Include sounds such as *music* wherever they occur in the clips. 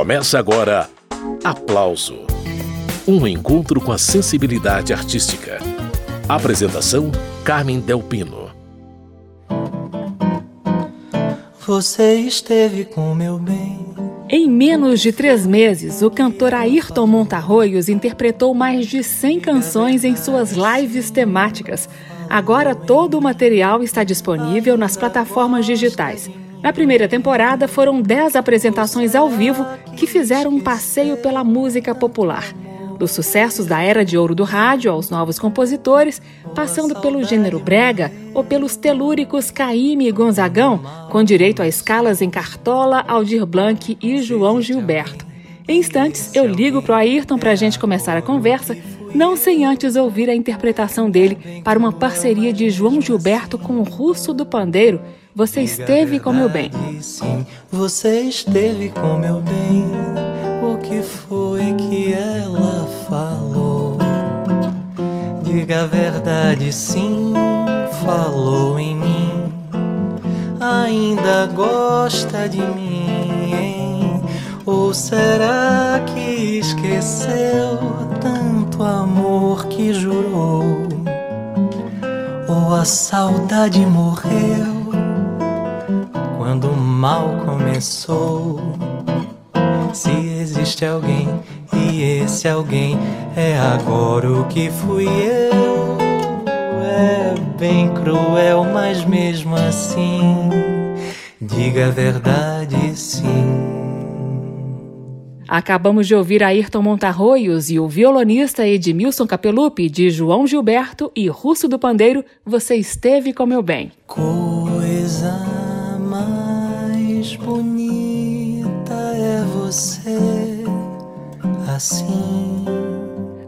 Começa agora Aplauso Um encontro com a sensibilidade artística. Apresentação: Carmen Delpino. Você esteve com meu bem. Em menos de três meses, o cantor Ayrton Montarroios interpretou mais de 100 canções em suas lives temáticas. Agora todo o material está disponível nas plataformas digitais. Na primeira temporada, foram 10 apresentações ao vivo que fizeram um passeio pela música popular. Dos sucessos da era de ouro do rádio aos novos compositores, passando pelo gênero brega ou pelos telúricos Caíme e Gonzagão, com direito a escalas em Cartola, Aldir Blanc e João Gilberto. Em instantes, eu ligo para o Ayrton para a gente começar a conversa, não sem antes ouvir a interpretação dele para uma parceria de João Gilberto com o Russo do Pandeiro, você esteve com meu bem. Sim, você esteve com meu bem. O que foi que ela falou? Diga a verdade, sim, falou em mim. Ainda gosta de mim, hein? Ou será que esqueceu tanto amor que jurou? Ou a saudade morreu? Quando o mal começou. Se existe alguém e esse alguém é agora o que fui eu. É bem cruel, mas mesmo assim, diga a verdade sim. Acabamos de ouvir Ayrton Montarroios e o violonista Edmilson Capelupi, de João Gilberto e Russo do Pandeiro, Você Esteve com Meu Bem. Coisa mais bonita é você assim.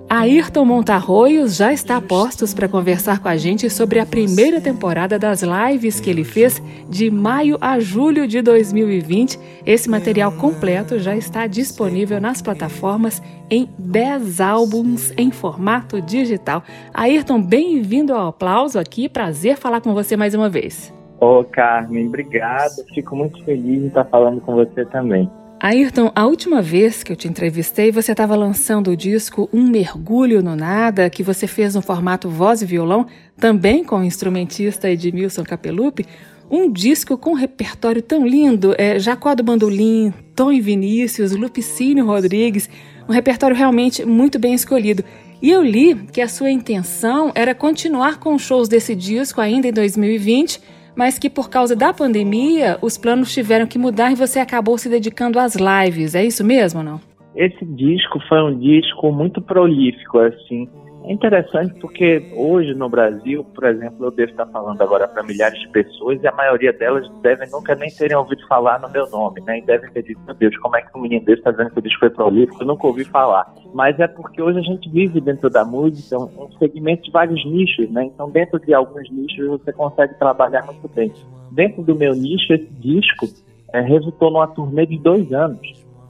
Ayrton Montarroios já está a postos para conversar com a gente sobre a primeira temporada das lives que ele fez de maio a julho de 2020. Esse material completo já está disponível nas plataformas em 10 álbuns em formato digital. Ayrton, bem-vindo ao aplauso aqui. Prazer falar com você mais uma vez. Ô, Carmen, obrigado. Fico muito feliz de estar falando com você também. Ayrton, a última vez que eu te entrevistei, você estava lançando o disco Um Mergulho no Nada, que você fez no formato voz e violão, também com o instrumentista Edmilson Capelupi. Um disco com um repertório tão lindo, é, Jacó do Bandolim, Tom e Vinícius, Lupicínio Rodrigues, um repertório realmente muito bem escolhido. E eu li que a sua intenção era continuar com shows desse disco ainda em 2020 mas que por causa da pandemia os planos tiveram que mudar e você acabou se dedicando às lives. É isso mesmo ou não? Esse disco foi um disco muito prolífico, assim. É interessante porque hoje no Brasil, por exemplo, eu devo estar falando agora para milhares de pessoas e a maioria delas devem nunca nem terem ouvido falar no meu nome, né? E devem ter dito, meu Deus, como é que um menino desse está dizendo que o disco foi prolífico? Eu nunca ouvi falar. Mas é porque hoje a gente vive dentro da música um segmento de vários nichos, né? Então, dentro de alguns nichos você consegue trabalhar muito bem. Dentro do meu nicho, esse disco é, resultou numa turnê de dois anos.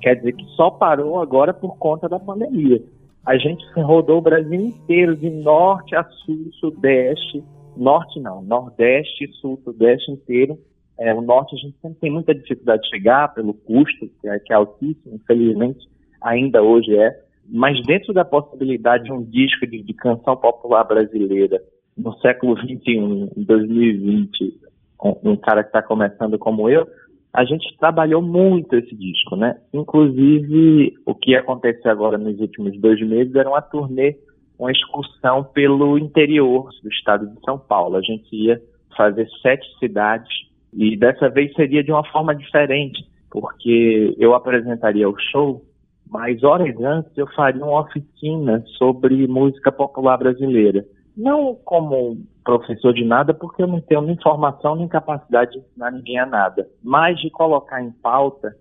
Quer dizer que só parou agora por conta da pandemia. A gente rodou o Brasil inteiro, de norte a sul, sudeste, norte não, nordeste, sul, sudeste inteiro. É, o norte a gente sempre tem muita dificuldade de chegar pelo custo, que é, que é altíssimo, infelizmente ainda hoje é. Mas dentro da possibilidade de um disco de, de canção popular brasileira no século XXI, em 2020, um cara que está começando como eu, a gente trabalhou muito esse disco, né? Inclusive, o que aconteceu agora nos últimos dois meses era uma turnê, uma excursão pelo interior do estado de São Paulo. A gente ia fazer sete cidades e dessa vez seria de uma forma diferente, porque eu apresentaria o show, mas horas antes eu faria uma oficina sobre música popular brasileira. Não como professor de nada, porque eu não tenho nem formação nem capacidade de ensinar ninguém a nada, mas de colocar em pauta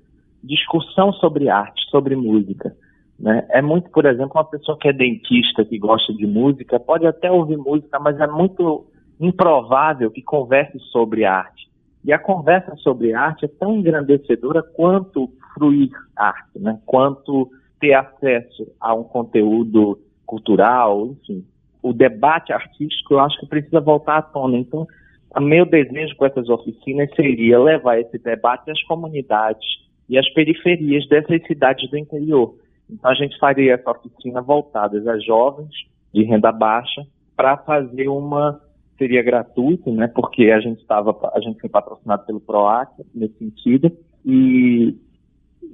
discussão sobre arte, sobre música. Né? É muito, por exemplo, uma pessoa que é dentista, que gosta de música, pode até ouvir música, mas é muito improvável que converse sobre arte. E a conversa sobre arte é tão engrandecedora quanto fruir arte, né? quanto ter acesso a um conteúdo cultural, enfim o debate artístico, eu acho que precisa voltar à tona. Então, o meu desejo com essas oficinas seria levar esse debate às comunidades, e as periferias dessas cidades do interior. Então a gente faria essa oficina voltada a jovens de renda baixa para fazer uma seria gratuito, né? Porque a gente estava a gente foi patrocinado pelo Proac nesse sentido e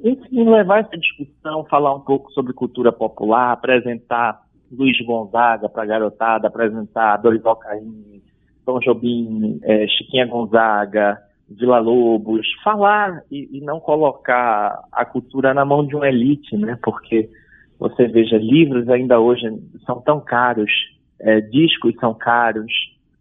enfim, levar essa discussão, falar um pouco sobre cultura popular, apresentar Luiz Gonzaga para garotada, apresentar Dorival Caymmi, Tom Jobim, é, Chiquinha Gonzaga, Vila Lobos, falar e, e, não colocar a cultura na mão de uma elite, né? Porque você veja, livros ainda hoje são tão caros, é, discos são caros,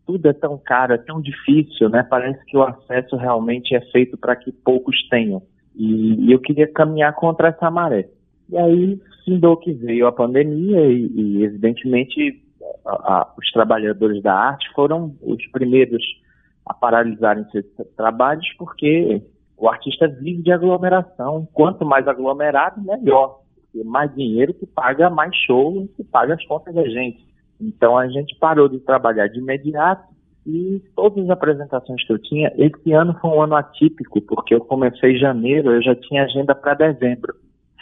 tudo é tão caro, é tão difícil, né? Parece que o acesso realmente é feito para que poucos tenham. E, e, eu queria caminhar contra essa maré. E aí, findou que veio a pandemia e, e evidentemente, a, a, os trabalhadores da arte foram os primeiros a paralisarem seus trabalhos, porque o artista vive de aglomeração. Quanto mais aglomerado, melhor. Porque mais dinheiro que paga mais show, que paga as contas da gente. Então a gente parou de trabalhar de imediato e todas as apresentações que eu tinha, esse ano foi um ano atípico, porque eu comecei em janeiro, eu já tinha agenda para dezembro,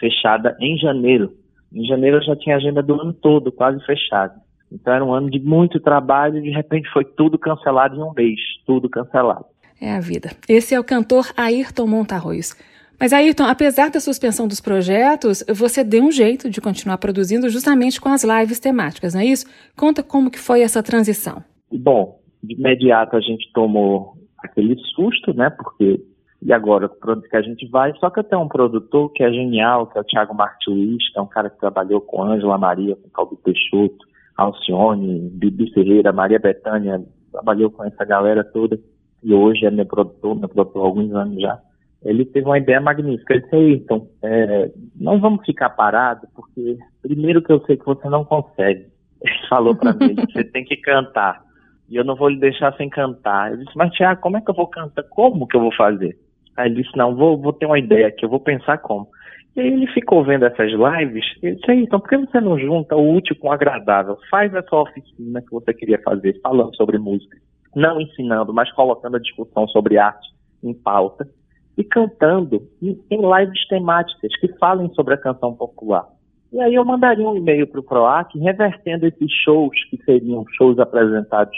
fechada em janeiro. Em janeiro eu já tinha agenda do ano todo, quase fechada. Então era um ano de muito trabalho e de repente foi tudo cancelado em um mês, tudo cancelado. É a vida. Esse é o cantor Ayrton Montarroios. Mas Ayrton, apesar da suspensão dos projetos, você deu um jeito de continuar produzindo justamente com as lives temáticas, não é isso? Conta como que foi essa transição. Bom, de imediato a gente tomou aquele susto, né? Porque e agora para onde que a gente vai? Só que eu tenho um produtor que é genial, que é o Thiago Martins, que é um cara que trabalhou com Ângela Maria, com Caldo Peixoto, Alcione, Bibi Ferreira, Maria Bethânia, trabalhou com essa galera toda e hoje é meu produtor, meu produtor há alguns anos já. Ele teve uma ideia magnífica. Ele disse, então, é, não vamos ficar parados, porque primeiro que eu sei que você não consegue. *laughs* Ele falou para mim, você tem que cantar. E eu não vou lhe deixar sem cantar. Eu disse, mas Tiago, como é que eu vou cantar? Como que eu vou fazer? Aí ele disse, não, vou, vou ter uma ideia aqui, eu vou pensar como. E aí ele ficou vendo essas lives e disse, então por que você não junta o útil com o agradável? Faz essa oficina que você queria fazer, falando sobre música. Não ensinando, mas colocando a discussão sobre arte em pauta e cantando em, em lives temáticas que falem sobre a canção popular. E aí eu mandaria um e-mail para o PROAC revertendo esses shows, que seriam shows apresentados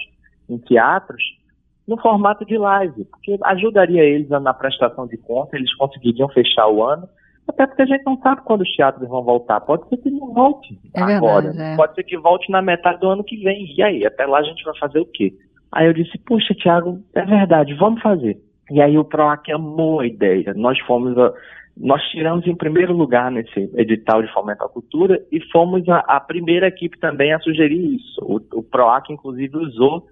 em teatros, no formato de live, porque ajudaria eles na prestação de conta, eles conseguiriam fechar o ano até porque a gente não sabe quando os teatros vão voltar. Pode ser que não volte é agora. Verdade, é. Pode ser que volte na metade do ano que vem. E aí, até lá a gente vai fazer o quê? Aí eu disse, puxa, Tiago, é verdade, vamos fazer. E aí o PROAC amou a ideia. Nós fomos a, nós tiramos em primeiro lugar nesse edital de fomento à cultura e fomos a, a primeira equipe também a sugerir isso. O, o PROAC, inclusive, usou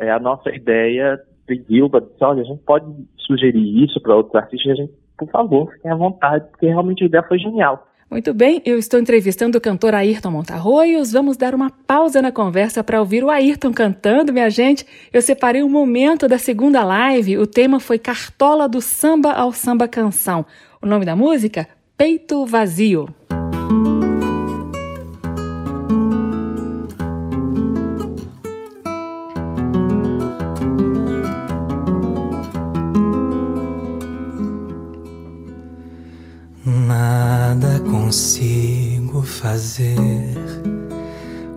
é, a nossa ideia, pediu, disse, olha, a gente pode sugerir isso para outros artistas, a gente por favor, fiquem à vontade, porque realmente a ideia foi genial. Muito bem, eu estou entrevistando o cantor Ayrton Montarroios. Vamos dar uma pausa na conversa para ouvir o Ayrton cantando, minha gente. Eu separei um momento da segunda live. O tema foi Cartola do Samba ao Samba Canção. O nome da música? Peito Vazio. Consigo fazer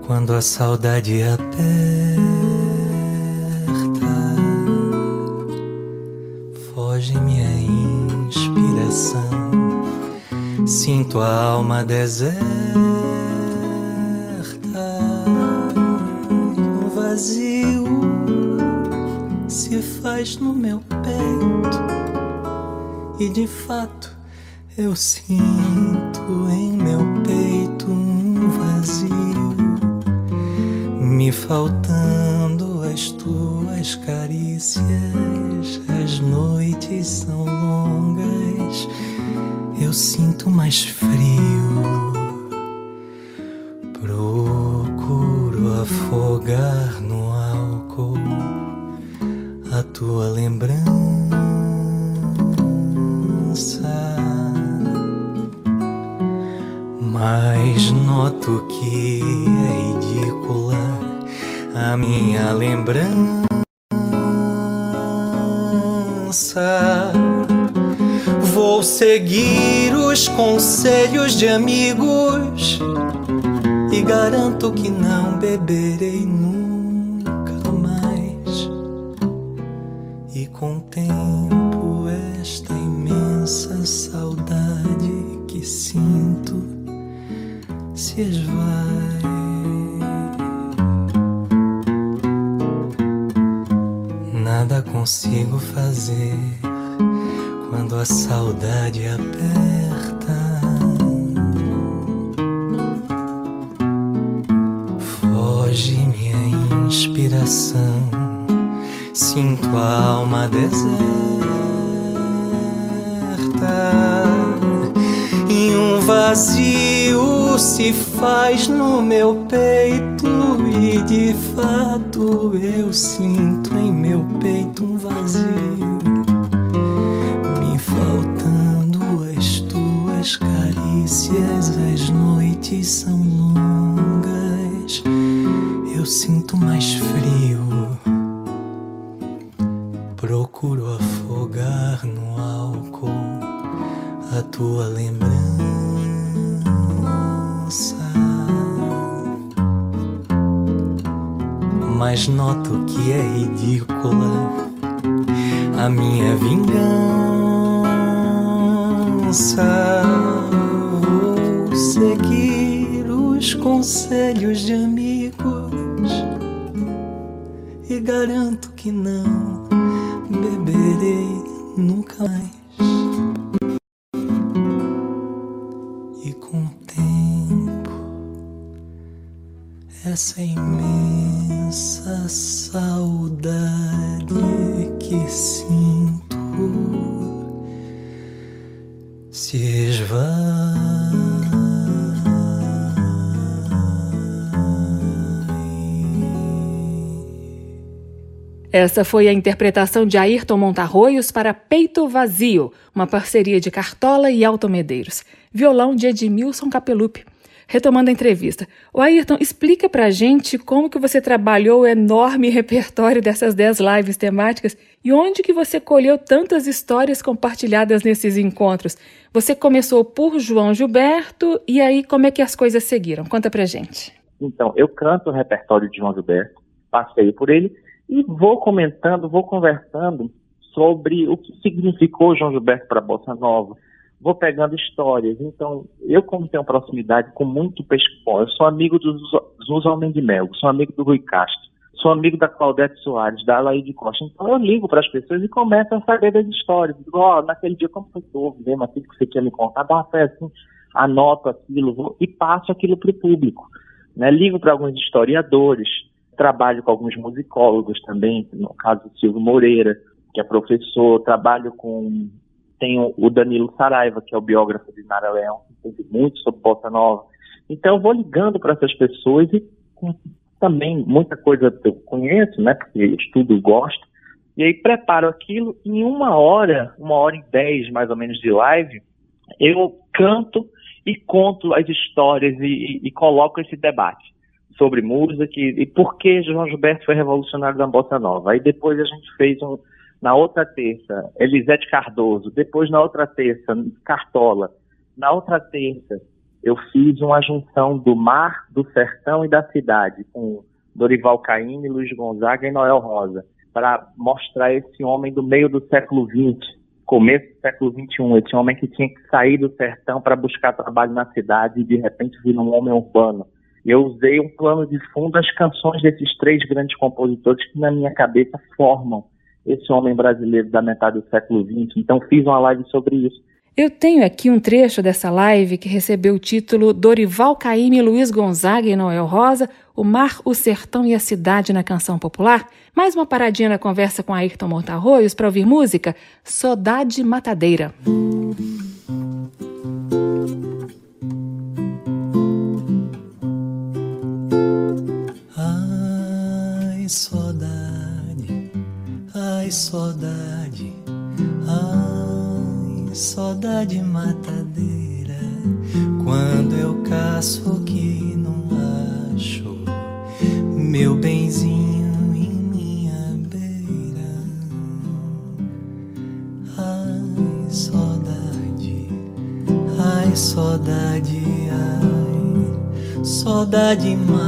quando a saudade aperta. Foge minha inspiração, sinto a alma deserta. Um vazio se faz no meu peito e de fato eu sinto em meu peito um vazio, me faltando as tuas carícias. As noites são longas, eu sinto mais frio. De amigos e garanto que não beberei meu peito, e de fato eu sinto em meu peito um vazio carícias, as noites são longas, eu sinto mais frio. Procuro afogar no álcool a tua lembrança. Mas noto que é ridícula a minha vingança seguir os conselhos de amigos e garanto que não beberei nunca mais. Essa imensa saudade que sinto se esvai. Essa foi a interpretação de Ayrton Montarroios para Peito Vazio, uma parceria de Cartola e Alto Medeiros. Violão de Edmilson Capelupi. Retomando a entrevista, o Ayrton, explica pra gente como que você trabalhou o enorme repertório dessas 10 lives temáticas e onde que você colheu tantas histórias compartilhadas nesses encontros. Você começou por João Gilberto e aí como é que as coisas seguiram? Conta pra gente. Então, eu canto o repertório de João Gilberto, passei por ele e vou comentando, vou conversando sobre o que significou João Gilberto para a Bossa Nova. Vou pegando histórias. Então, eu, como tenho proximidade com muito pescador, eu sou amigo do Zusa de Melgo, sou amigo do Rui Castro, sou amigo da Claudete Soares, da Alaide Costa. Então, eu ligo para as pessoas e começo a saber das histórias. Digo, ó, oh, naquele dia, como foi houve mesmo aquilo que você quer me? Dá uma fé assim, anoto aquilo vou, e passo aquilo para o público. Né? Ligo para alguns historiadores, Trabalho com alguns musicólogos também, no caso do Silvio Moreira, que é professor. Trabalho com. Tenho o Danilo Saraiva, que é o biógrafo de Nara Leão, que entende muito sobre Bossa Nova. Então, eu vou ligando para essas pessoas e também muita coisa eu conheço, né? Porque estudo e gosto. E aí preparo aquilo em uma hora, uma hora e dez mais ou menos de live, eu canto e conto as histórias e, e, e coloco esse debate sobre música e, e por que João Gilberto foi revolucionário da Bossa Nova. Aí depois a gente fez um, na outra terça, Elisete Cardoso, depois na outra terça, Cartola. Na outra terça, eu fiz uma junção do mar, do sertão e da cidade, com Dorival Caymmi, Luiz Gonzaga e Noel Rosa, para mostrar esse homem do meio do século XX, começo do século XXI, esse homem que tinha que sair do sertão para buscar trabalho na cidade e de repente vir um homem urbano eu usei um plano de fundo as canções desses três grandes compositores que na minha cabeça formam esse homem brasileiro da metade do século XX. Então fiz uma live sobre isso. Eu tenho aqui um trecho dessa live que recebeu o título Dorival Caymmi, Luiz Gonzaga e Noel Rosa, O Mar, o Sertão e a Cidade na Canção Popular. Mais uma paradinha na conversa com Ayrton Montarroios para ouvir música Sodade Matadeira. Saudade, ai, saudade matadeira. Quando eu caço que não acho meu benzinho em minha beira. Ai, saudade, Ai, saudade, ai, saudade matadeira.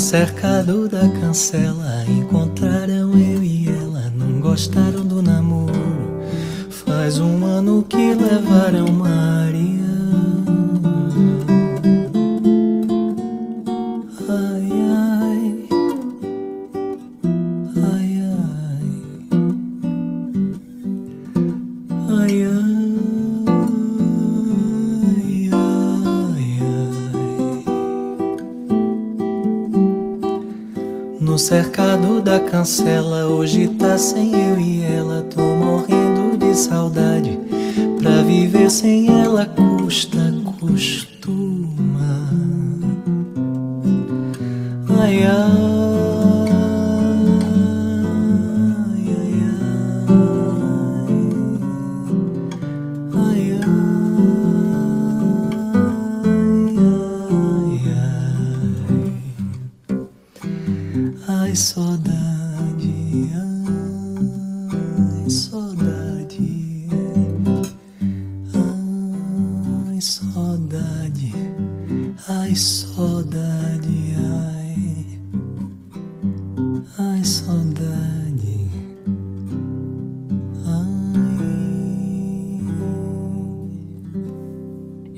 Cercado da cancela encontraram eu e ela, não gostaram do namoro. Faz um ano que levaram Maria. Cancela. Hoje tá sem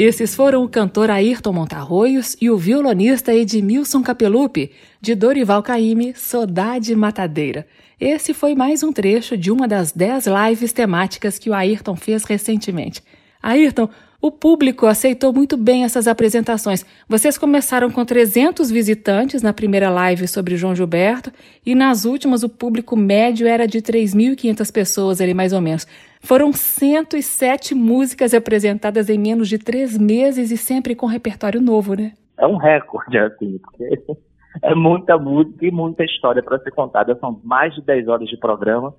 Esses foram o cantor Ayrton Montarroios e o violonista Edmilson Capelupi, de Dorival Caymmi, Sodade Matadeira. Esse foi mais um trecho de uma das dez lives temáticas que o Ayrton fez recentemente. Ayrton, o público aceitou muito bem essas apresentações. Vocês começaram com 300 visitantes na primeira live sobre João Gilberto e nas últimas o público médio era de 3.500 pessoas ali mais ou menos. Foram 107 músicas apresentadas em menos de três meses e sempre com repertório novo, né? É um recorde, assim, porque *laughs* é muita música e muita história para ser contada. São mais de 10 horas de programa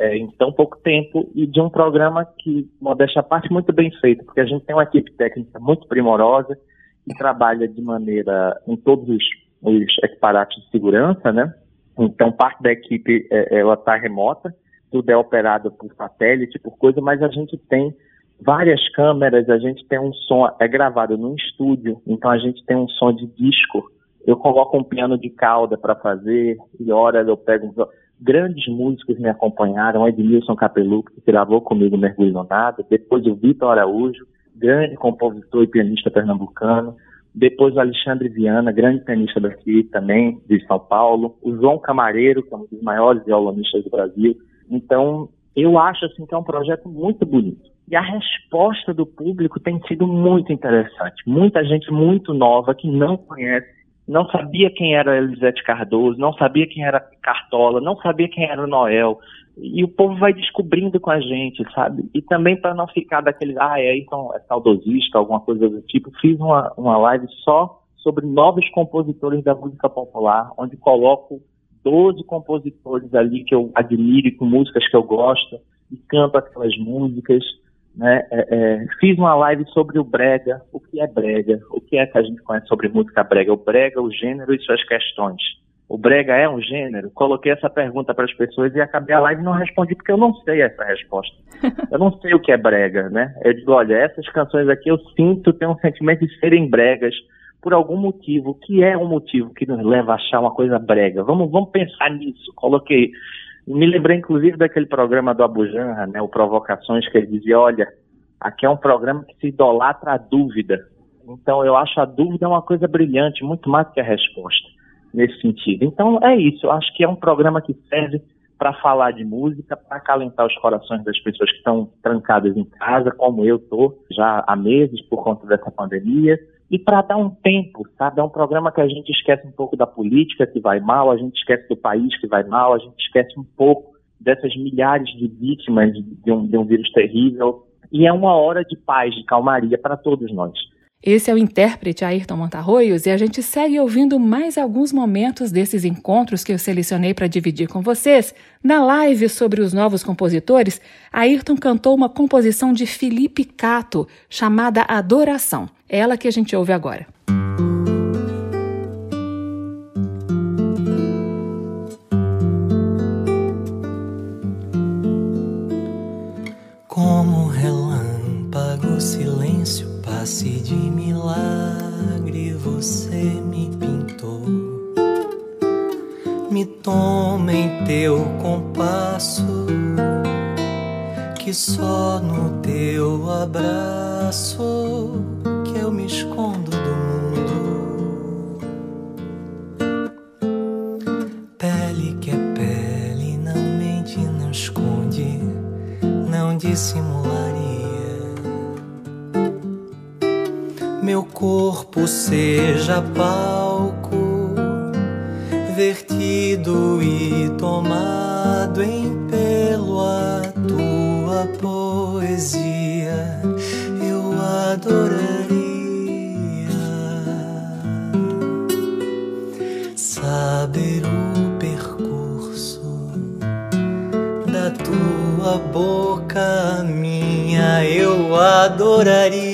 é, em tão pouco tempo e de um programa que, modéstia à parte, muito bem feito, porque a gente tem uma equipe técnica muito primorosa que trabalha de maneira em todos os, os de segurança, né? Então, parte da equipe, é, ela está remota, tudo é operado por satélite, por coisa, mas a gente tem várias câmeras, a gente tem um som, é gravado num estúdio, então a gente tem um som de disco. Eu coloco um piano de cauda para fazer, e horas eu pego grandes músicos me acompanharam, Edmilson Capeluco, que gravou comigo Mergulho no Nada, depois o Vitor Araújo, grande compositor e pianista pernambucano, depois o Alexandre Viana, grande pianista daqui também, de São Paulo, o João Camareiro, que é um dos maiores violonistas do Brasil. Então, eu acho assim que é um projeto muito bonito. E a resposta do público tem sido muito interessante. Muita gente muito nova que não conhece não sabia quem era Elisete Cardoso, não sabia quem era Cartola, não sabia quem era Noel. E o povo vai descobrindo com a gente, sabe? E também para não ficar daquele, ah, é, então é saudosista, alguma coisa do tipo, fiz uma, uma live só sobre novos compositores da música popular, onde coloco 12 compositores ali que eu admiro, com músicas que eu gosto, e canto aquelas músicas. Né? É, é, fiz uma live sobre o brega, o que é brega, o que é que a gente conhece sobre música brega, o brega, o gênero e suas questões. O brega é um gênero? Coloquei essa pergunta para as pessoas e acabei a live e não respondi porque eu não sei essa resposta. Eu não sei o que é brega, né? Eu digo, olha, essas canções aqui eu sinto, tenho um sentimento de serem bregas por algum motivo. Que é um motivo que nos leva a achar uma coisa brega? Vamos, vamos pensar nisso. Coloquei. Me lembrei, inclusive, daquele programa do Abu Janra, né? O Provocações, que ele dizia, olha, aqui é um programa que se idolatra a dúvida. Então, eu acho a dúvida uma coisa brilhante, muito mais que a resposta nesse sentido. Então é isso, eu acho que é um programa que serve para falar de música, para acalentar os corações das pessoas que estão trancadas em casa, como eu estou já há meses por conta dessa pandemia, e para dar um tempo, sabe? É um programa que a gente esquece um pouco da política que vai mal, a gente esquece do país que vai mal, a gente esquece um pouco dessas milhares de vítimas de um, de um vírus terrível. E é uma hora de paz, de calmaria para todos nós. Esse é o intérprete Ayrton Montarroios e a gente segue ouvindo mais alguns momentos desses encontros que eu selecionei para dividir com vocês. Na live sobre os novos compositores, Ayrton cantou uma composição de Felipe Cato chamada Adoração. Ela que a gente ouve agora. Como relâmpago, silêncio passe de milagre você me pintou. Me toma em teu compasso, que só no teu abraço escondo do mundo. Pele que é pele, não mente, não esconde, não dissimularia. meu corpo seja palco, vertido e tomado adoraria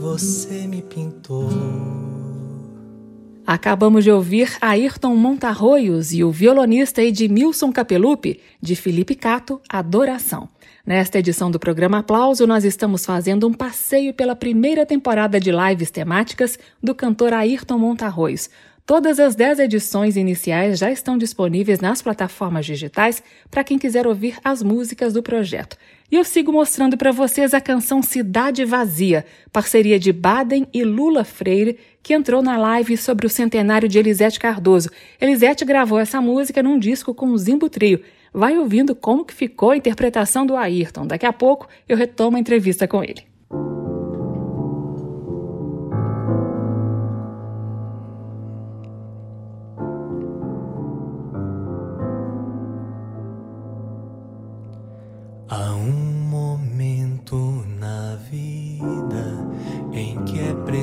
você me pintou. Acabamos de ouvir Ayrton Montarroios e o violonista Edmilson Capelupi, de Felipe Cato, Adoração. Nesta edição do programa Aplauso, nós estamos fazendo um passeio pela primeira temporada de lives temáticas do cantor Ayrton Montarroios, Todas as 10 edições iniciais já estão disponíveis nas plataformas digitais para quem quiser ouvir as músicas do projeto. E eu sigo mostrando para vocês a canção Cidade Vazia, parceria de Baden e Lula Freire, que entrou na live sobre o centenário de Elisete Cardoso. Elisete gravou essa música num disco com o Zimbo Trio. Vai ouvindo como que ficou a interpretação do Ayrton. Daqui a pouco eu retomo a entrevista com ele.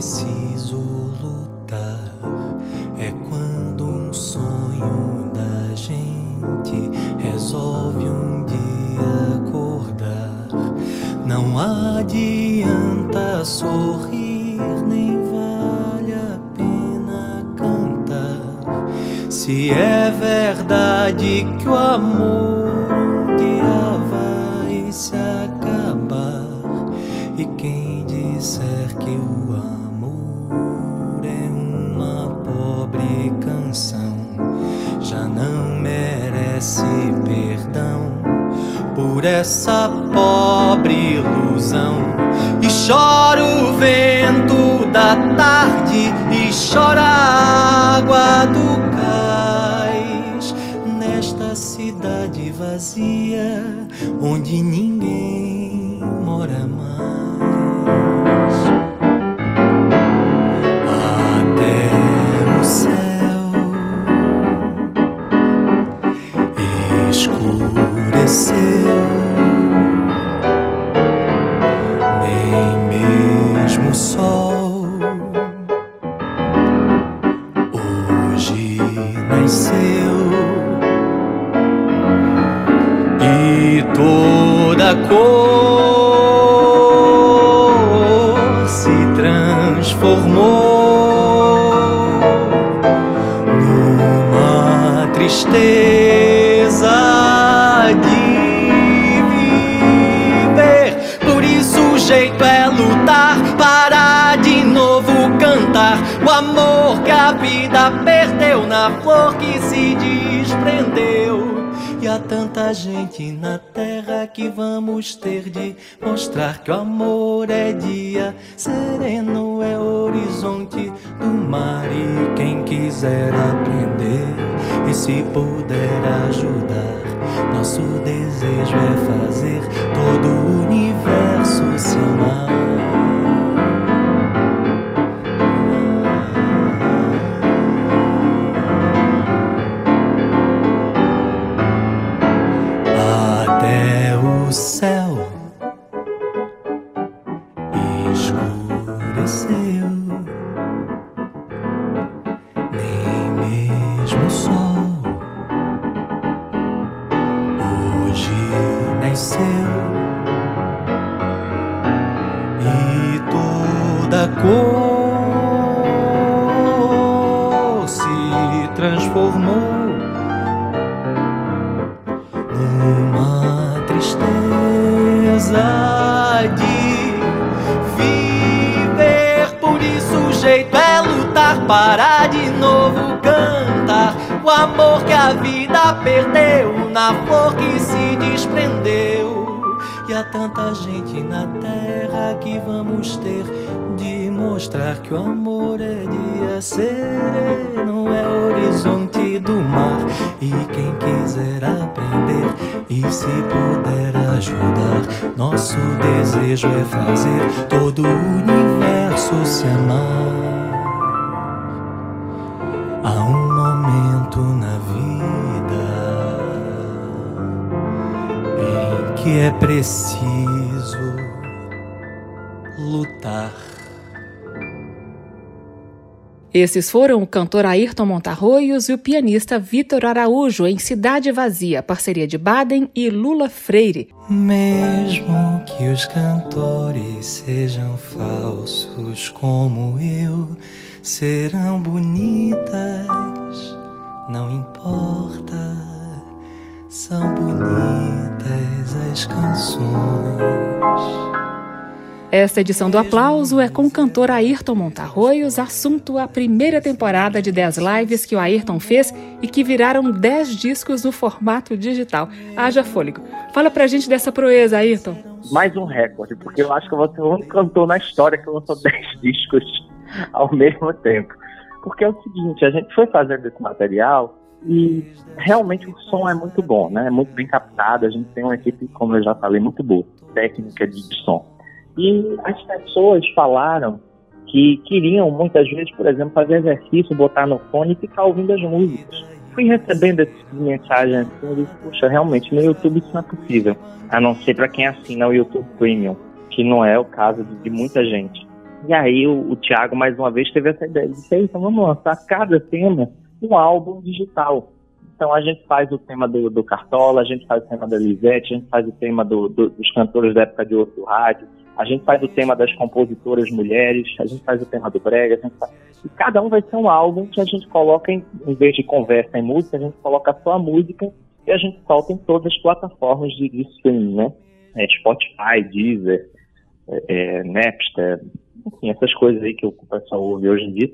Preciso lutar. É quando um sonho da gente resolve um dia acordar. Não adianta sorrir, nem vale a pena cantar. Se é verdade que o amor um dia vai se acabar. E quem disser que o perdão por essa pobre ilusão. E chora o vento da tarde, e chora a água do cais, nesta cidade vazia, onde ninguém mora mais. Amor é dia, sereno é horizonte do mar. E quem quiser aprender e se puder ajudar, nosso desejo é fazer 就算 tanta gente na terra que vamos ter de mostrar que o amor é dia sereno, é horizonte do mar. E quem quiser aprender e se puder ajudar, nosso desejo é fazer todo o universo se amar. É preciso Esses foram o cantor Ayrton Montarroios e o pianista Vitor Araújo em Cidade Vazia, parceria de Baden e Lula Freire. Mesmo que os cantores sejam falsos como eu, serão bonitas, não importa, são bonitas as canções. Esta edição do Aplauso é com o cantor Ayrton Montarroios, assunto a primeira temporada de 10 lives que o Ayrton fez e que viraram 10 discos no formato digital. Haja fôlego. Fala pra gente dessa proeza, Ayrton. Mais um recorde, porque eu acho que você é o único cantor na história que lançou *laughs* 10 discos ao mesmo tempo. Porque é o seguinte, a gente foi fazendo esse material e realmente o som é muito bom, né? É muito bem captado, a gente tem uma equipe, como eu já falei, muito boa, técnica de som. E as pessoas falaram que queriam muitas vezes, por exemplo, fazer exercício, botar no fone e ficar ouvindo as músicas. Fui recebendo esse de mensagem assim, eu disse, puxa, realmente no YouTube isso não é possível, a não ser para quem assina o YouTube Premium, que não é o caso de, de muita gente. E aí o, o Thiago mais uma vez teve essa ideia, disse, então vamos lançar cada tema um álbum digital. Então a gente faz o tema do, do Cartola, a gente faz o tema da Lisette, a gente faz o tema do, do, dos cantores da época de ouro do rádio, a gente faz o tema das compositoras mulheres, a gente faz o tema do brega, faz... e cada um vai ser um álbum que a gente coloca, em, em vez de conversa em música, a gente coloca só a música e a gente solta em todas as plataformas de, de streaming, né? é, Spotify, Deezer, é, é, Napster, enfim, essas coisas aí que o pessoal ouve hoje em dia,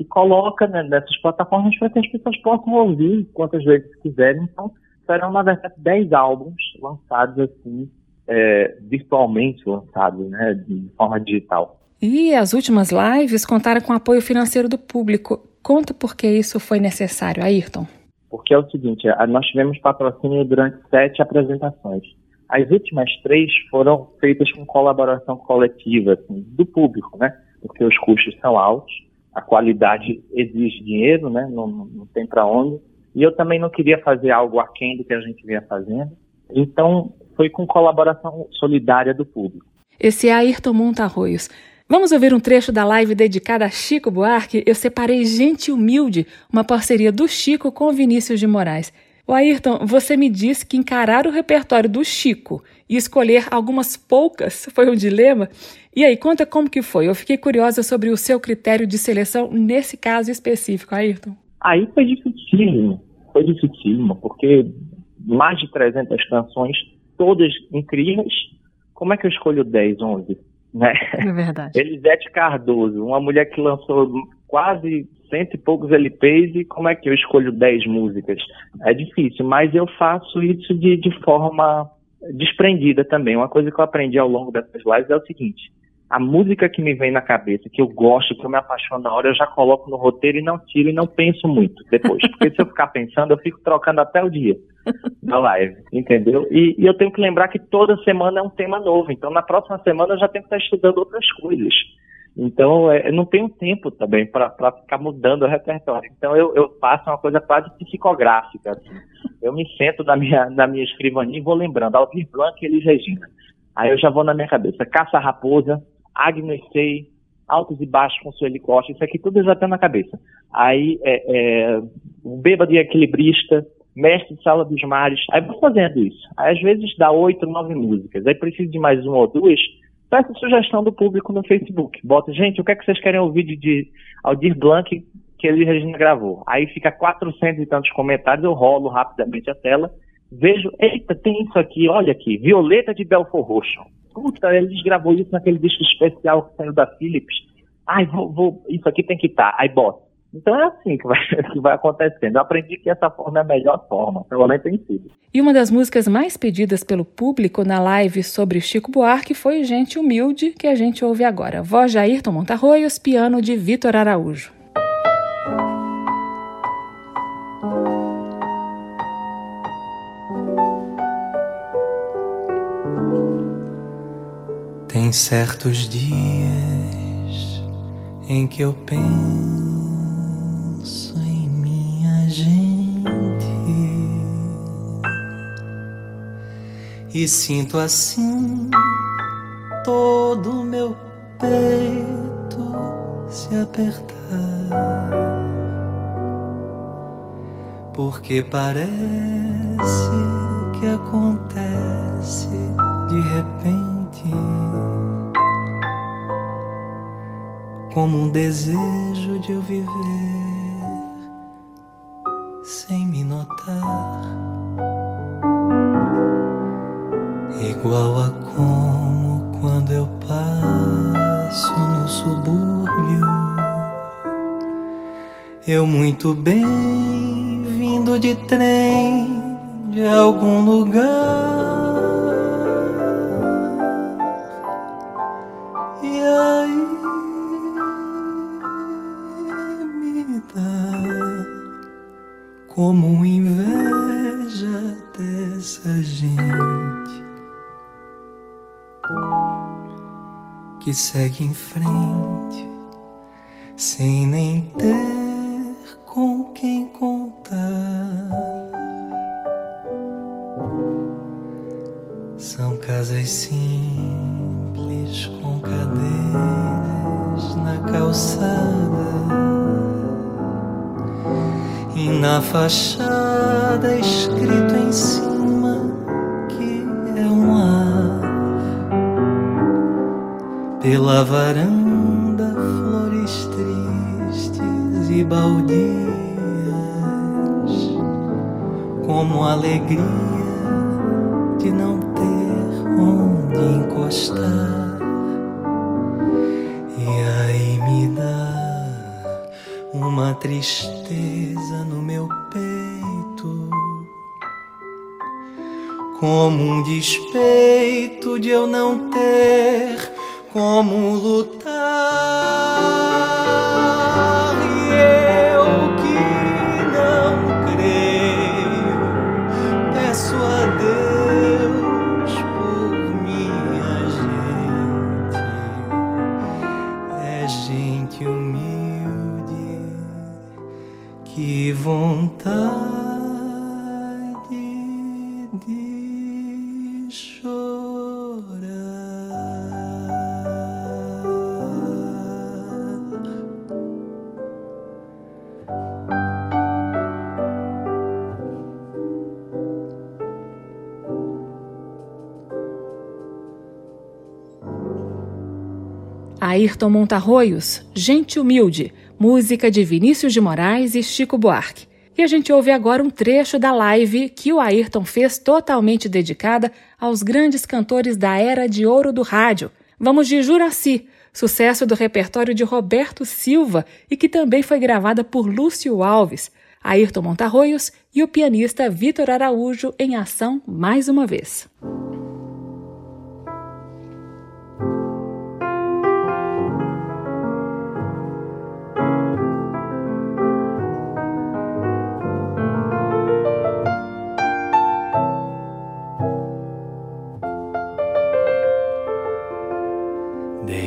e coloca né, nessas plataformas para que as pessoas possam ouvir quantas vezes quiserem. Então, serão, na verdade, 10 álbuns lançados assim, é, virtualmente lançados, né, de forma digital. E as últimas lives contaram com apoio financeiro do público. Conta por que isso foi necessário, Ayrton. Porque é o seguinte, nós tivemos patrocínio durante sete apresentações. As últimas três foram feitas com colaboração coletiva, assim, do público, né? Porque os custos são altos, a qualidade exige dinheiro, né? Não, não tem para onde. E eu também não queria fazer algo aquém do que a gente vinha fazendo. Então, foi com colaboração solidária do público. Esse é Ayrton Montarroios. Vamos ouvir um trecho da live dedicada a Chico Buarque? Eu separei Gente Humilde, uma parceria do Chico com Vinícius de Moraes. O Ayrton, você me disse que encarar o repertório do Chico e escolher algumas poucas foi um dilema. E aí, conta como que foi. Eu fiquei curiosa sobre o seu critério de seleção nesse caso específico, Ayrton. Aí foi dificílimo, foi dificílimo, porque mais de 300 canções, todas incríveis. Como é que eu escolho 10, 11? Né? É verdade. *laughs* Elisete Cardoso, uma mulher que lançou quase cento e poucos LPs e como é que eu escolho 10 músicas? É difícil, mas eu faço isso de, de forma desprendida também. Uma coisa que eu aprendi ao longo dessas lives é o seguinte: a música que me vem na cabeça, que eu gosto, que eu me apaixono na hora, eu já coloco no roteiro e não tiro e não penso muito depois. Porque se eu ficar pensando, eu fico trocando até o dia da live, entendeu? E, e eu tenho que lembrar que toda semana é um tema novo. Então, na próxima semana, eu já tenho que estar estudando outras coisas. Então, é, eu não tenho tempo também para ficar mudando o repertório. Então, eu, eu faço uma coisa quase psicográfica. Assim. Eu me sento na minha, na minha escrivaninha e vou lembrando. Aldir Blanc e Elis Regina. Aí eu já vou na minha cabeça. Caça Raposa, Agnes Sei, Altos e Baixos com Sueli Costa. Isso aqui tudo já está na cabeça. Aí, é, é, Bêbado e Equilibrista, Mestre de Sala dos Mares. Aí vou fazendo isso. Aí, às vezes dá oito, nove músicas. Aí preciso de mais uma ou duas Peça sugestão do público no Facebook. Bota, gente, o que é que vocês querem ouvir de, de Aldir Blanc que ele Regina gravou? Aí fica 400 e tantos comentários, eu rolo rapidamente a tela, vejo, eita, tem isso aqui, olha aqui, Violeta de Belfor Roxo. Puta, eles gravou isso naquele disco especial que saiu da Philips. Ai, vou, vou, isso aqui tem que estar. Tá. Aí bota. Então é assim que vai, *laughs* que vai acontecendo. Eu aprendi que essa forma é a melhor forma, pelo menos tem sido. E uma das músicas mais pedidas pelo público na live sobre Chico Buarque foi Gente Humilde, que a gente ouve agora. Voz de Ayrton Montarroios, piano de Vitor Araújo. Certos dias em que eu penso e sinto assim todo o meu peito se apertar. Porque parece que acontece de repente, como um desejo de eu viver sem me notar. igual a como quando eu passo no subúrbio. Eu muito bem vindo de trem de algum lugar. Que segue em frente, sem nem ter com quem contar. São casas simples com cadeiras na calçada e na fachada pela varanda flores tristes e baldias, como alegria de não ter onde encostar. E aí me dá uma tristeza no meu peito. Como um despeito Ayrton Montarroios, Gente Humilde, música de Vinícius de Moraes e Chico Buarque. E a gente ouve agora um trecho da live que o Ayrton fez totalmente dedicada aos grandes cantores da era de ouro do rádio. Vamos de Juraci, sucesso do repertório de Roberto Silva e que também foi gravada por Lúcio Alves, Ayrton Montarroios e o pianista Vitor Araújo em ação mais uma vez.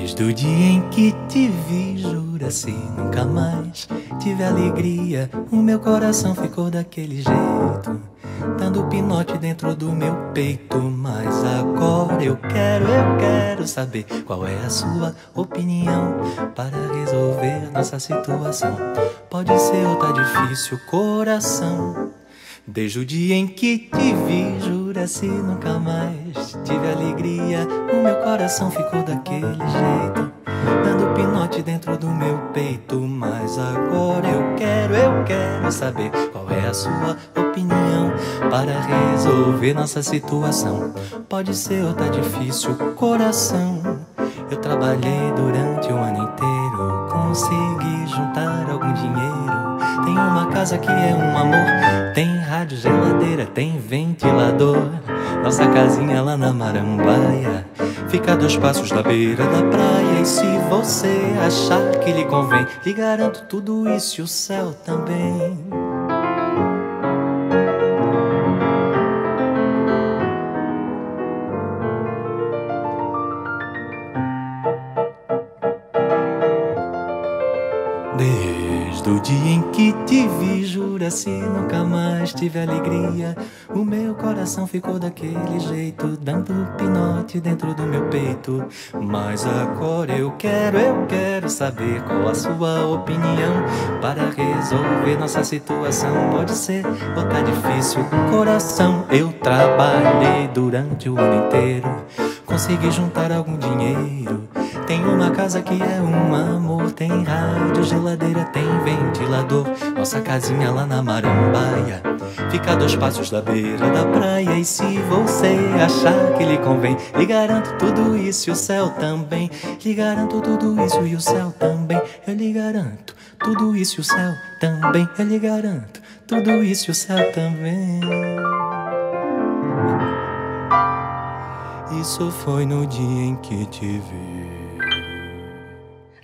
Desde o dia em que te vi, jura-se nunca mais tive alegria. O meu coração ficou daquele jeito, dando pinote dentro do meu peito. Mas agora eu quero, eu quero saber qual é a sua opinião para resolver nossa situação. Pode ser ou tá difícil, coração. Desde o dia em que te vi, jura-se nunca mais tive alegria. O meu coração ficou daquele jeito, dando pinote dentro do meu peito. Mas agora eu quero, eu quero saber qual é a sua opinião para resolver nossa situação. Pode ser ou tá difícil, coração. Eu trabalhei durante o ano inteiro, consegui juntar algum dinheiro. Tem uma casa que é um amor, tem rádio, geladeira, tem ventilador. Nossa casinha lá na Marambaia fica a dois passos da beira da praia. E se você achar que lhe convém, lhe garanto tudo isso e o céu também. Dia em que te vi, jura-se nunca mais tive alegria. O meu coração ficou daquele jeito, dando pinote dentro do meu peito. Mas agora eu quero, eu quero saber qual a sua opinião para resolver nossa situação. Pode ser ou tá difícil, coração. Eu trabalhei durante o ano inteiro, consegui juntar algum dinheiro. Tem uma casa que é um amor, tem rádio, geladeira, tem ventilador. Nossa casinha lá na Marambaia fica a dois passos da beira da praia. E se você achar que lhe convém, lhe garanto tudo isso e o céu também. Lhe garanto tudo isso e o céu também. Eu lhe garanto tudo isso e o céu também. Eu lhe garanto tudo isso e o céu também. Isso foi no dia em que te vi.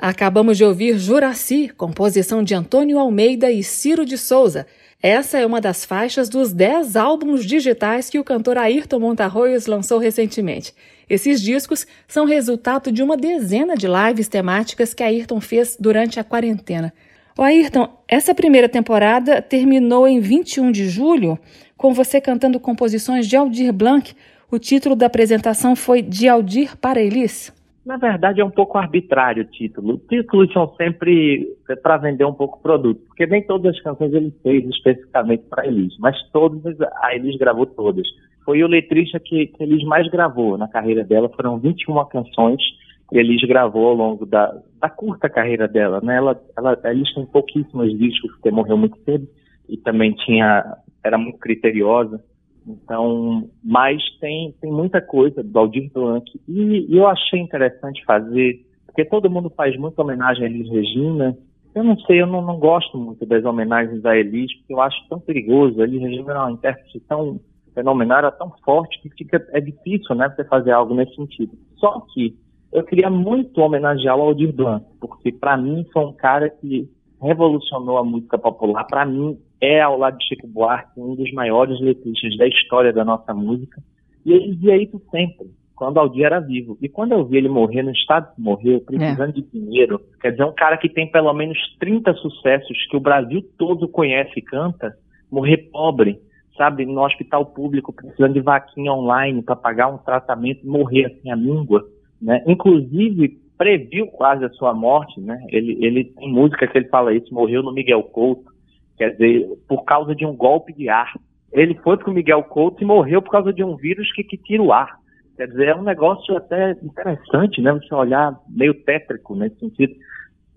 Acabamos de ouvir Juraci, composição de Antônio Almeida e Ciro de Souza. Essa é uma das faixas dos 10 álbuns digitais que o cantor Ayrton Montarroios lançou recentemente. Esses discos são resultado de uma dezena de lives temáticas que Ayrton fez durante a quarentena. O Ayrton, essa primeira temporada terminou em 21 de julho, com você cantando composições de Aldir Blanc. O título da apresentação foi De Aldir para Elis. Na verdade, é um pouco arbitrário o título. Os títulos são sempre para vender um pouco o produto, porque nem todas as canções ele fez especificamente para Elis, mas todas, a Elis gravou todas. Foi o letrista que, que Elis mais gravou na carreira dela, foram 21 canções que Elis gravou ao longo da, da curta carreira dela. Né? Ela, ela, a Elis tem pouquíssimos discos, porque morreu muito cedo, e também tinha era muito criteriosa Então, mas tem, tem muita coisa do Aldir Blanc. E, e eu achei interessante fazer, porque todo mundo faz muita homenagem a Elis Regina. Eu não sei, eu não, não gosto muito das homenagens a Elis, porque eu acho tão perigoso. A Elis Regina é uma intérprete tão fenomenal, era tão forte que fica, é difícil, né, você fazer algo nesse sentido. Só que eu queria muito homenagear o Aldir Blanc, porque para mim foi um cara que revolucionou a música popular. Para mim, é, ao lado de Chico Buarque, um dos maiores letristas da história da nossa música. E ele dizia isso sempre, quando Aldir era vivo. E quando eu vi ele morrer no estado que morreu, precisando é. de dinheiro, quer dizer, um cara que tem pelo menos 30 sucessos que o Brasil todo conhece e canta, morrer pobre, sabe, no hospital público, precisando de vaquinha online para pagar um tratamento, morrer assim a língua, né? Inclusive, previu quase a sua morte, né? Ele, ele tem música que ele fala isso, morreu no Miguel Couto, quer dizer, por causa de um golpe de ar. Ele foi para o Miguel Couto e morreu por causa de um vírus que, que tira o ar. Quer dizer, é um negócio até interessante, né? Você olhar meio tétrico nesse sentido.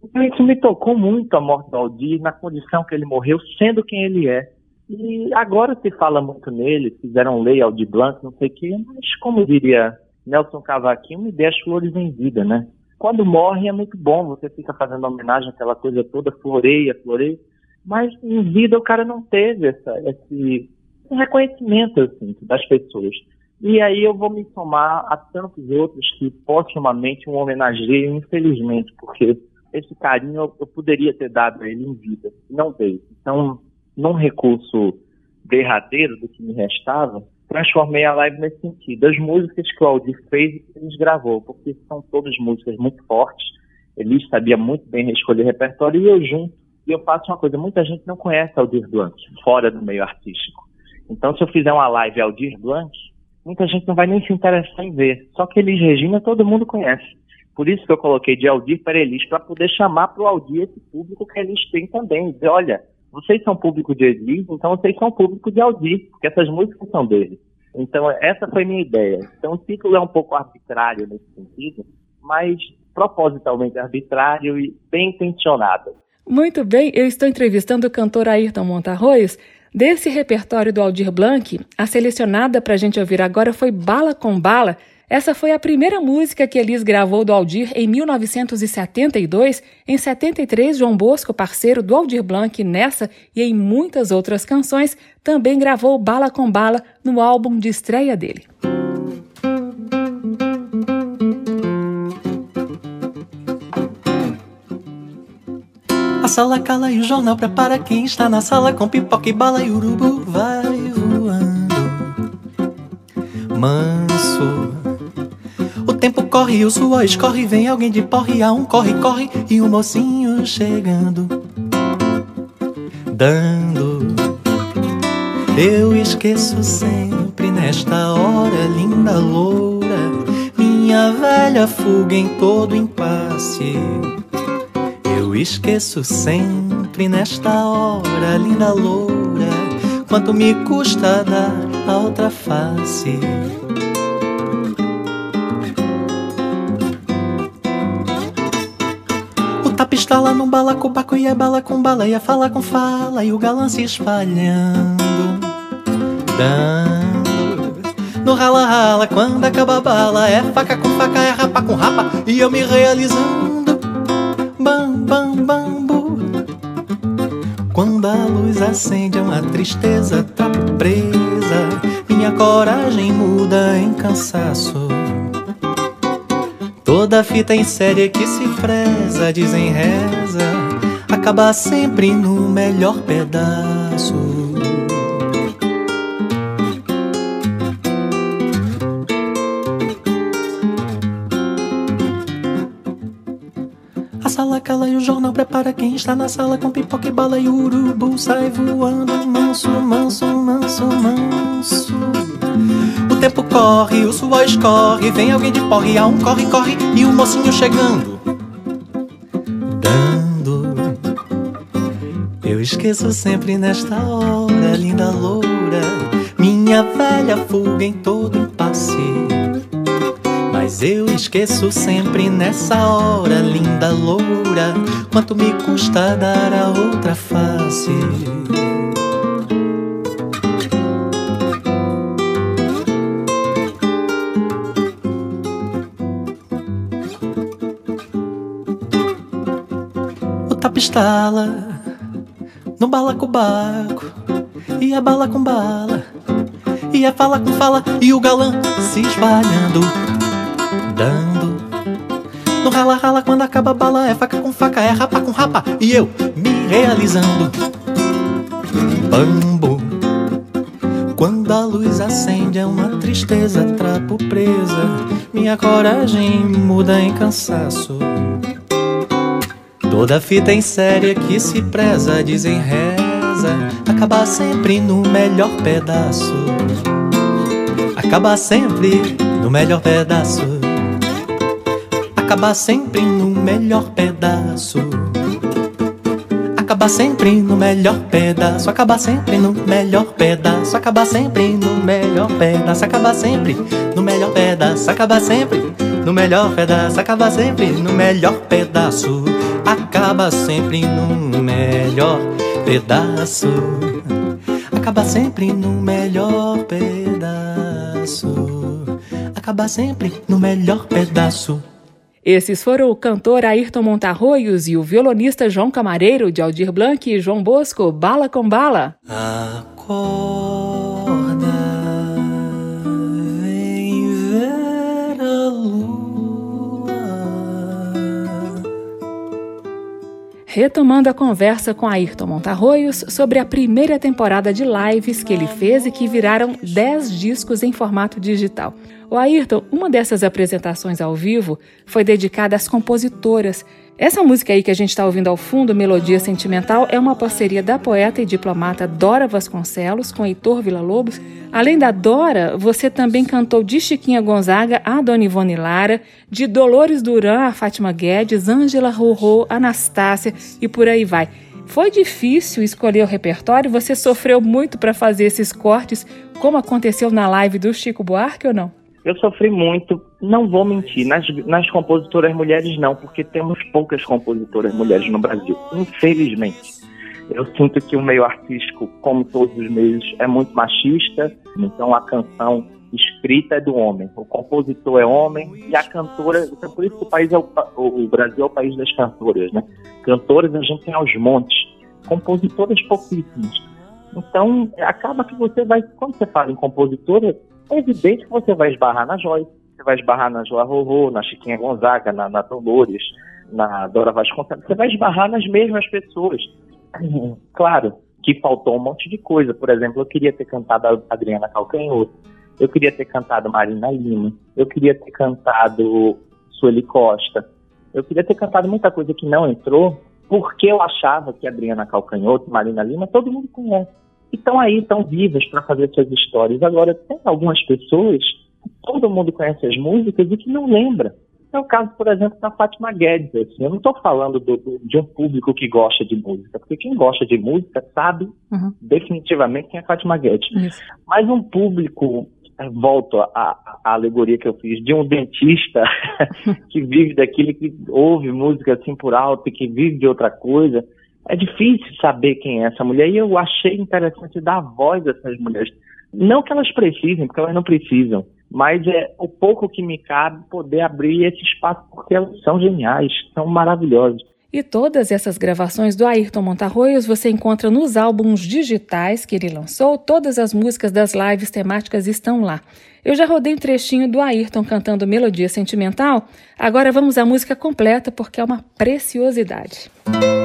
Então, isso me tocou muito a morte do Aldir, na condição que ele morreu, sendo quem ele é. E agora se fala muito nele, fizeram lei Aldir Blanc, não sei o quê, mas como diria Nelson Cavaquinho, me dê as flores em vida, né? Quando morre é muito bom, você fica fazendo homenagem àquela coisa toda, floreia, floreia, mas em vida o cara não teve essa, esse reconhecimento assim, das pessoas. E aí eu vou me somar a tantos outros que postumamente um homenageiam, infelizmente, porque esse carinho eu, eu poderia ter dado a ele em vida, não dei. Então, num recurso derradeiro do que me restava, transformei a live nesse sentido. As músicas que o Aldir fez e que gravou, porque são todas músicas muito fortes. Ele sabia muito bem escolher repertório e eu junto. E eu faço uma coisa, muita gente não conhece Aldir Blanc, fora do meio artístico. Então, se eu fizer uma live Aldir Blanc, muita gente não vai nem se interessar em ver. Só que Elis Regina todo mundo conhece. Por isso que eu coloquei de Aldir para Elis, para poder chamar para o Aldir esse público que Elis tem também. Dizer, olha, vocês são público de Elis, então vocês são público de Aldir, porque essas músicas são dele. Então, essa foi minha ideia. Então, o título é um pouco arbitrário nesse sentido, mas propositalmente arbitrário e bem intencionado. Muito bem, eu estou entrevistando o cantor Ayrton Montarroios. Desse repertório do Aldir Blanc, a selecionada para a gente ouvir agora foi Bala com Bala, essa foi a primeira música que Elis gravou do Aldir em 1972. Em 73, João Bosco, parceiro do Aldir Blanc nessa e em muitas outras canções, também gravou Bala com Bala no álbum de estreia dele. A sala cala e o jornal prepara quem está na sala com pipoca e bala e urubu vai voando. Manso tempo corre, o suor escorre, vem alguém de porre, a um corre, corre, e o um mocinho chegando, dando. Eu esqueço sempre nesta hora, linda loura, minha velha fuga em todo impasse. Eu esqueço sempre nesta hora, linda loura, quanto me custa dar a outra face. Pistola no balacobaco e é bala com bala e fala com fala e o galã se espalhando, dando no rala rala quando acaba a bala é faca com faca é rapa com rapa e eu me realizando, bam bam bambu. Quando a luz acende é uma tristeza tá presa, minha coragem muda em cansaço. Toda fita em série que se preza, dizem reza, acaba sempre no melhor pedaço. A sala cala e o jornal prepara quem está na sala com pipoca e bala e o urubu sai voando manso, manso, manso, manso tempo corre, o suor escorre, vem alguém de porre, a um corre, corre, e o mocinho chegando. Dando, eu esqueço sempre nesta hora, linda loura, minha velha fuga em todo impasse. Mas eu esqueço sempre nessa hora, linda loura, quanto me custa dar a outra face. Estala no balacobaco, e a bala com bala, e a fala com fala, e o galã se espalhando, dando. No rala rala quando acaba a bala, é faca com faca, é rapa com rapa, e eu me realizando. Bambu. Quando a luz acende é uma tristeza, trapo presa. Minha coragem muda em cansaço. Toda fita em série que se preza, dizem reza, acaba sempre no melhor pedaço. Acaba sempre no melhor pedaço. Acaba sempre no melhor pedaço. Acaba sempre no melhor pedaço. Acaba sempre no melhor pedaço. Acaba sempre no melhor pedaço. Acaba sempre no melhor pedaço. Acaba sempre no melhor pedaço. Sempre no melhor pedaço acaba sempre no melhor pedaço. Acaba sempre no melhor pedaço. Acaba sempre no melhor pedaço. Esses foram o cantor Ayrton Montarroios e o violonista João Camareiro de Aldir Blanc e João Bosco, Bala com Bala. Acorda. Retomando a conversa com Ayrton Montarroios sobre a primeira temporada de lives que ele fez e que viraram 10 discos em formato digital. O Ayrton, uma dessas apresentações ao vivo foi dedicada às compositoras essa música aí que a gente está ouvindo ao fundo, Melodia Sentimental, é uma parceria da poeta e diplomata Dora Vasconcelos com Heitor Villa-Lobos. Além da Dora, você também cantou de Chiquinha Gonzaga a Dona Ivone Lara, de Dolores Duran a Fátima Guedes, Ângela Rorô, Anastácia e por aí vai. Foi difícil escolher o repertório? Você sofreu muito para fazer esses cortes, como aconteceu na live do Chico Buarque ou não? Eu sofri muito, não vou mentir, nas, nas compositoras mulheres não, porque temos poucas compositoras mulheres no Brasil, infelizmente. Eu sinto que o meio artístico, como todos os meios, é muito machista, então a canção escrita é do homem, o compositor é homem e a cantora, então por isso que o país é o, o Brasil é o país das cantoras, né? Cantoras a gente tem aos montes, compositoras pouquíssimas. Então, acaba que você vai, quando você fala em compositora, é evidente que você vai esbarrar na Joyce, você vai esbarrar na Joa Rorô, na Chiquinha Gonzaga, na, na Dolores, na Dora Vasconcelos, você vai esbarrar nas mesmas pessoas. *clears throat* Claro que faltou um monte de coisa. Por exemplo, eu queria ter cantado a Adriana Calcanhoto, eu queria ter cantado Marina Lima, eu queria ter cantado Sueli Costa, eu queria ter cantado muita coisa que não entrou, porque eu achava que Adriana Calcanhoto, Marina Lima, todo mundo conhece estão aí, estão vivas para fazer suas histórias. Agora, tem algumas pessoas todo mundo conhece as músicas e que não lembra. É o caso, por exemplo, da Fátima Guedes. Assim. Eu não estou falando do, do, de um público que gosta de música, porque quem gosta de música sabe uhum. definitivamente quem é Fátima Guedes. Isso. Mas um público, eh, volto à, à, alegoria que eu fiz, de um dentista *laughs* que vive daquilo, que ouve música assim por alto e que vive de outra coisa, é difícil saber quem é essa mulher e eu achei interessante dar voz a essas mulheres. Não que elas precisem, porque elas não precisam, mas é o pouco que me cabe poder abrir esse espaço, porque elas são geniais, são maravilhosas. E todas essas gravações do Ayrton Montarroios você encontra nos álbuns digitais que ele lançou, todas as músicas das lives temáticas estão lá. Eu já rodei um trechinho do Ayrton cantando Melodia Sentimental, agora vamos à música completa porque é uma preciosidade. Música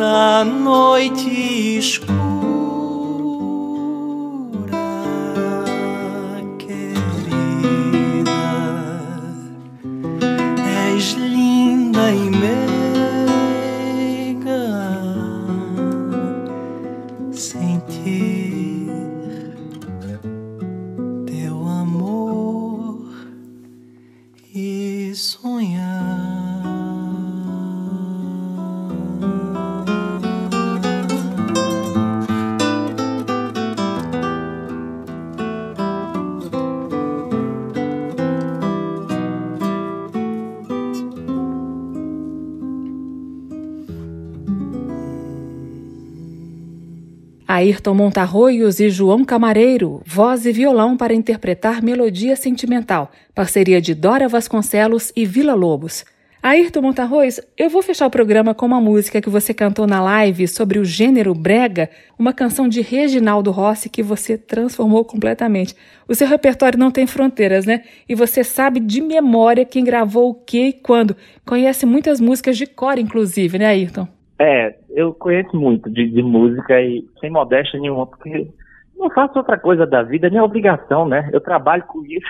на ной тишку. Ayrton Montarroios e João Camareiro, voz e violão para interpretar Melodia Sentimental, parceria de Dora Vasconcelos e Vila Lobos. Ayrton Montarroios, eu vou fechar o programa com uma música que você cantou na live sobre o gênero brega, uma canção de Reginaldo Rossi que você transformou completamente. O seu repertório não tem fronteiras, né? E você sabe de memória quem gravou o que e quando. Conhece muitas músicas de cor, inclusive, né, Ayrton? É, eu conheço muito de, de música e sem modéstia nenhuma, porque não faço outra coisa da vida, é minha obrigação, né? Eu trabalho com isso.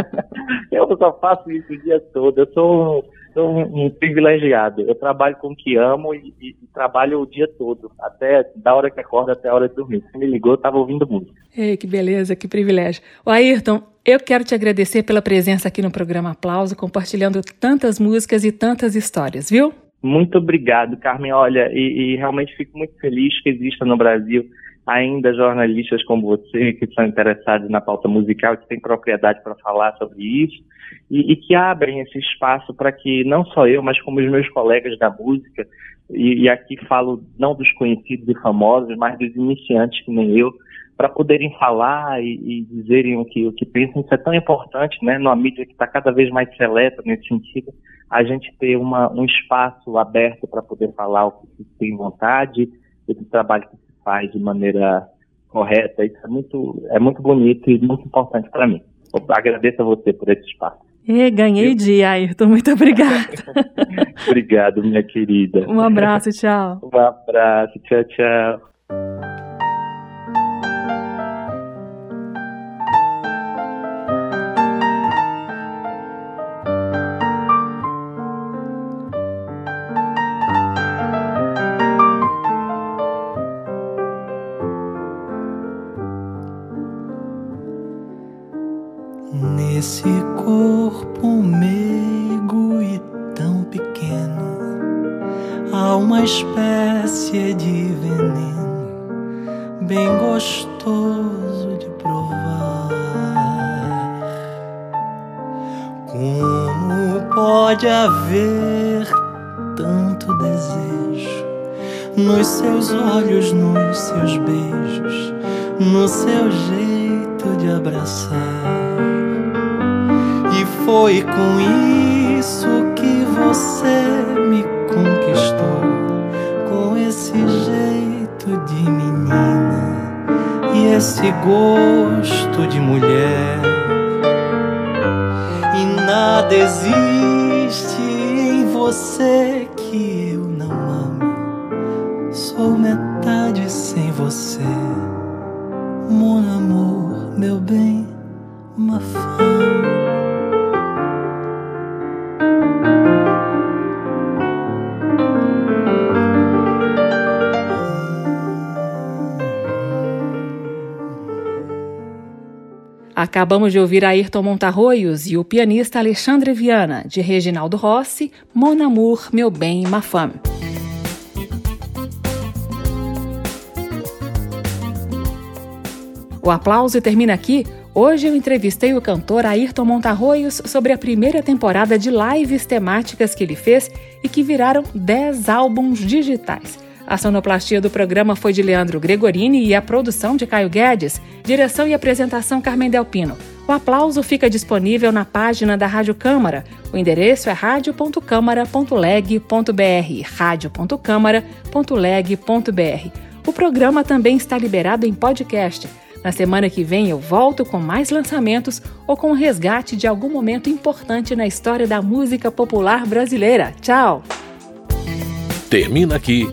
*laughs* eu só faço isso o dia todo. Eu sou, sou um, um, privilegiado. Eu trabalho com o que amo e, e, e, trabalho o dia todo, até da hora que acorda até a hora de dormir. Se me ligou, eu estava ouvindo música. Ei, que beleza, que privilégio. O Ayrton, eu quero te agradecer pela presença aqui no programa Aplauso, compartilhando tantas músicas e tantas histórias, viu? Muito obrigado, Carmen. Olha, e, e, realmente fico muito feliz que exista no Brasil ainda jornalistas como você que são interessados na pauta musical, que têm propriedade para falar sobre isso e, e, que abrem esse espaço para que não só eu, mas como os meus colegas da música, e, e aqui falo não dos conhecidos e famosos, mas dos iniciantes que nem eu, para poderem falar e, e, dizerem o que, o que pensam. Isso é tão importante, né? Numa mídia que está cada vez mais seleta nesse sentido, a gente ter uma, um espaço aberto para poder falar o que se tem vontade e do trabalho que se faz de maneira correta. Isso é muito, é muito bonito e muito importante para mim. Eu agradeço a você por esse espaço. E ganhei o dia, Ayrton. Muito obrigada. *laughs* Obrigado, minha querida. Um abraço, tchau. Um abraço, tchau, tchau. Nesse corpo meigo e tão pequeno, há uma espécie de veneno bem gostoso de provar. Como pode haver tanto desejo nos seus olhos, nos seus beijos, no seu jeito de abraçar? Foi com isso que você me conquistou, com esse jeito de menina e esse gosto de mulher. E nada existe em você Acabamos de ouvir Ayrton Montarroios e o pianista Alexandre Viana, de Reginaldo Rossi, Mon Amour, Meu Bem, Ma Femme. O aplauso termina aqui. Hoje eu entrevistei o cantor Ayrton Montarroios sobre a primeira temporada de lives temáticas que ele fez e que viraram 10 álbuns digitais. A sonoplastia do programa foi de Leandro Gregorini e a produção de Caio Guedes, direção e apresentação Carmen Delpino. O aplauso fica disponível na página da Rádio Câmara. O endereço é radio.câmara.leg.br, radio.câmara.leg.br. O programa também está liberado em podcast. Na semana que vem eu volto com mais lançamentos ou com o resgate de algum momento importante na história da música popular brasileira. Tchau! Termina aqui